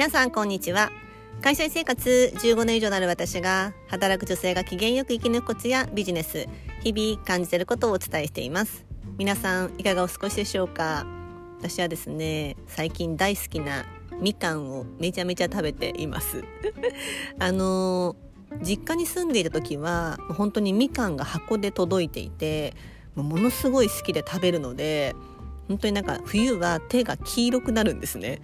皆さんこんにちは。会社員生活15年以上なる私が働く女性が機嫌よく生き抜くコツやビジネス日々感じていることをお伝えしています。皆さんいかがお過ごしでしょうか？私はですね最近大好きなみかんをめちゃめちゃ食べています。あの実家に住んでいた時は本当にみかんが箱で届いていてものすごい好きで食べるので本当になんか冬は手が黄色くなるんですね。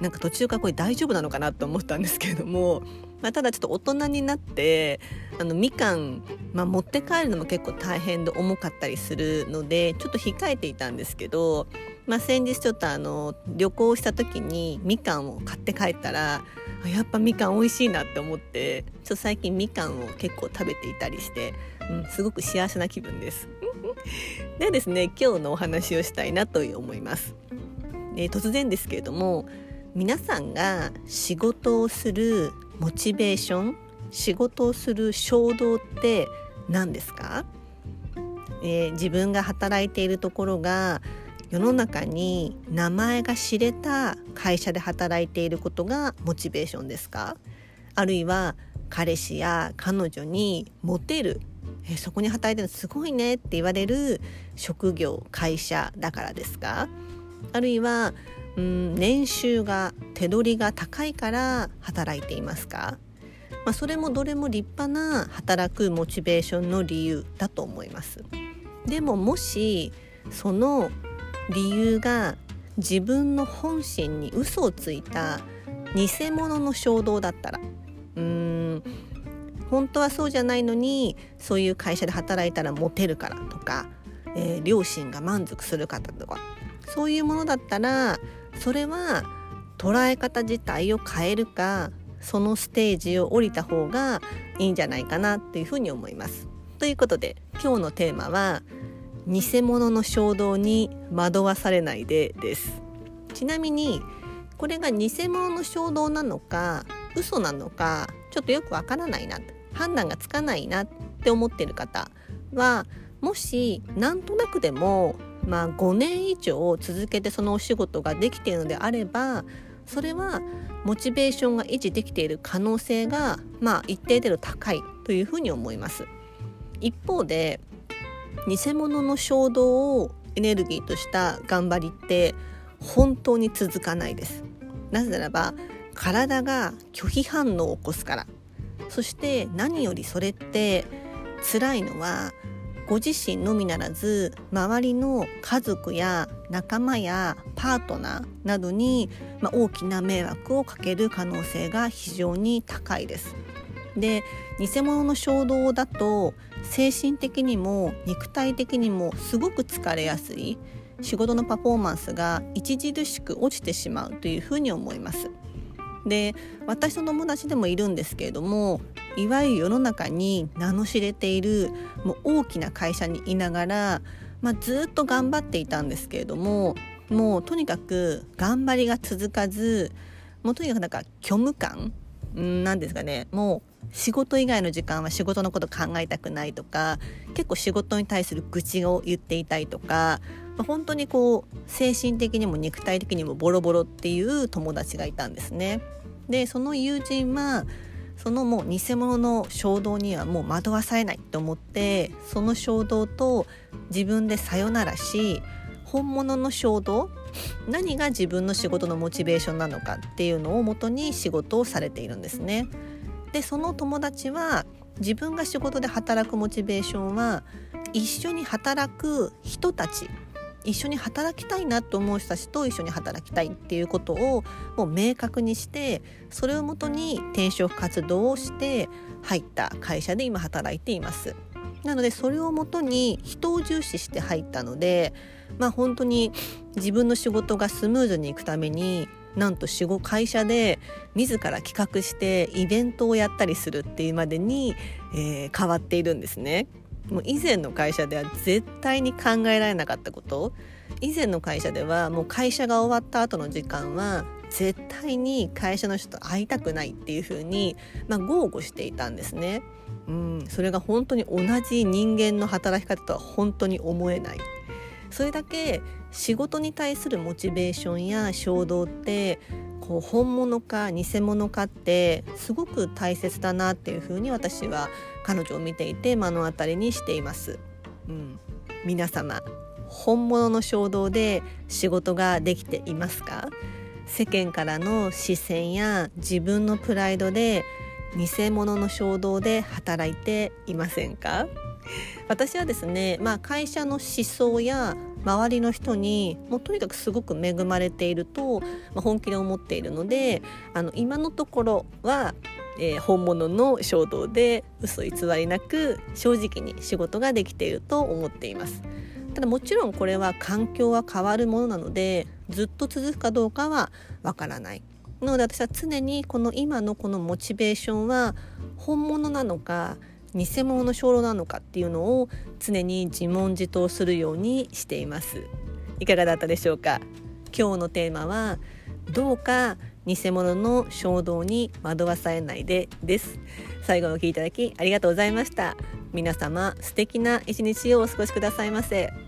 なんか途中からこれ大丈夫なのかなと思ったんですけれども、まあ、ただちょっと大人になってあのみかん、まあ、持って帰るのも結構大変で重かったりするのでちょっと控えていたんですけど、まあ、先日ちょっとあの旅行した時にみかんを買って帰ったらやっぱみかん美味しいなって思ってちょっと最近みかんを結構食べていたりして、うん、すごく幸せな気分です。でですね今日のお話をしたいなと思います。え突然ですけれども皆さんが仕事をするモチベーション仕事をする衝動って何ですか、えー、自分が働いているところが世の中に名前が知れた会社で働いていることがモチベーションですか？あるいは彼氏や彼女にモテるえそこに働いてるのすごいねって言われる職業会社だからですか？あるいはうん年収が手取りが高いから働いていますか、まあ、それもどれも立派な働くモチベーションの理由だと思います。でももしその理由が自分の本心に嘘をついた偽物の衝動だったらうーん本当はそうじゃないのにそういう会社で働いたらモテるからとか、えー、両親が満足する方とかそういうものだったらそれは捉え方自体を変えるかそのステージを降りた方がいいんじゃないかなっていうふうに思います。ということで今日のテーマは偽物の衝動に惑わされないでですちなみにこれが偽物の衝動なのか嘘なのかちょっとよくわからないな判断がつかないなって思ってる方はもしなんとなくでもまあ、5年以上続けてそのお仕事ができているのであればそれはモチベーションが維持できている可能性が、まあ、一定程度高いというふうに思います。一方で偽物の衝動をエネルギーとした頑張りって本当に続かないです。なぜならば体が拒否反応を起こすからそして何よりそれって辛いのはご自身のみならず周りの家族や仲間やパートナーなどに、まあ、大きな迷惑をかける可能性が非常に高いです。で偽物の衝動だと精神的にも肉体的にもすごく疲れやすい仕事のパフォーマンスが著しく落ちてしまうというふうに思います。で私の友達でもいるんですけれどもいわゆる世の中に名の知れているもう大きな会社にいながら、まあ、ずっと頑張っていたんですけれどももうとにかく頑張りが続かずもうとにかくなんか虚無感なんですかねもう仕事以外の時間は仕事のこと考えたくないとか結構仕事に対する愚痴を言っていたいとか本当にこう精神的にも肉体的にもボロボロっていう友達がいたんですね。でその友人はそのもう偽物の衝動にはもう惑わされないと思ってその衝動と自分でさよならし本物の衝動何が自分の仕事のモチベーションなのかっていうのをもとに仕事をされているんですね。でその友達は自分が仕事で働くモチベーションは一緒に働く人たち一緒に働きたいなと思う人たちと一緒に働きたいっていうことをもう明確にしてそれをもとに転職活動をして入った会社で今働いています。なのでそれをもとに人を重視して入ったのでまあ本当に自分の仕事がスムーズにいくためになんと会社で自ら企画してイベントをやったりするっていうまでに、えー、変わっているんですね。もう以前の会社では絶対に考えられなかったこと以前の会社ではもう会社が終わった後の時間は絶対に会社の人と会いたくないっていう風にまあ、豪語していたんですね。うん、それが本当に同じ人間の働き方とは本当に思えない。それだけ仕事に対するモチベーションや衝動ってこう本物か偽物かってすごく大切だなっていうふうに私は彼女を見ていて目の当たりにしています。うん、皆様本物の衝動で仕事ができていますか？世間からの視線や自分のプライドで偽物の衝動で働いていませんか？私はですね、まあ、会社の思想や周りの人にもうとにかくすごく恵まれていると、まあ、本気で思っているのであの今のところは、えー、本物の衝動で嘘偽りなく正直に仕事ができていると思っています。ただもちろんこれは環境は変わるものなのでずっと続くかどうかはわからない。なので私は常にこの今のこのモチベーションは本物なのか偽物の鐘楼なのかっていうのを常に自問自答するようにしています。いかがだったでしょうか？今日のテーマはどうか偽物の衝動に惑わされないでです。最後までお聴きいただきありがとうございました。皆様素敵な一日をお過ごしくださいませ。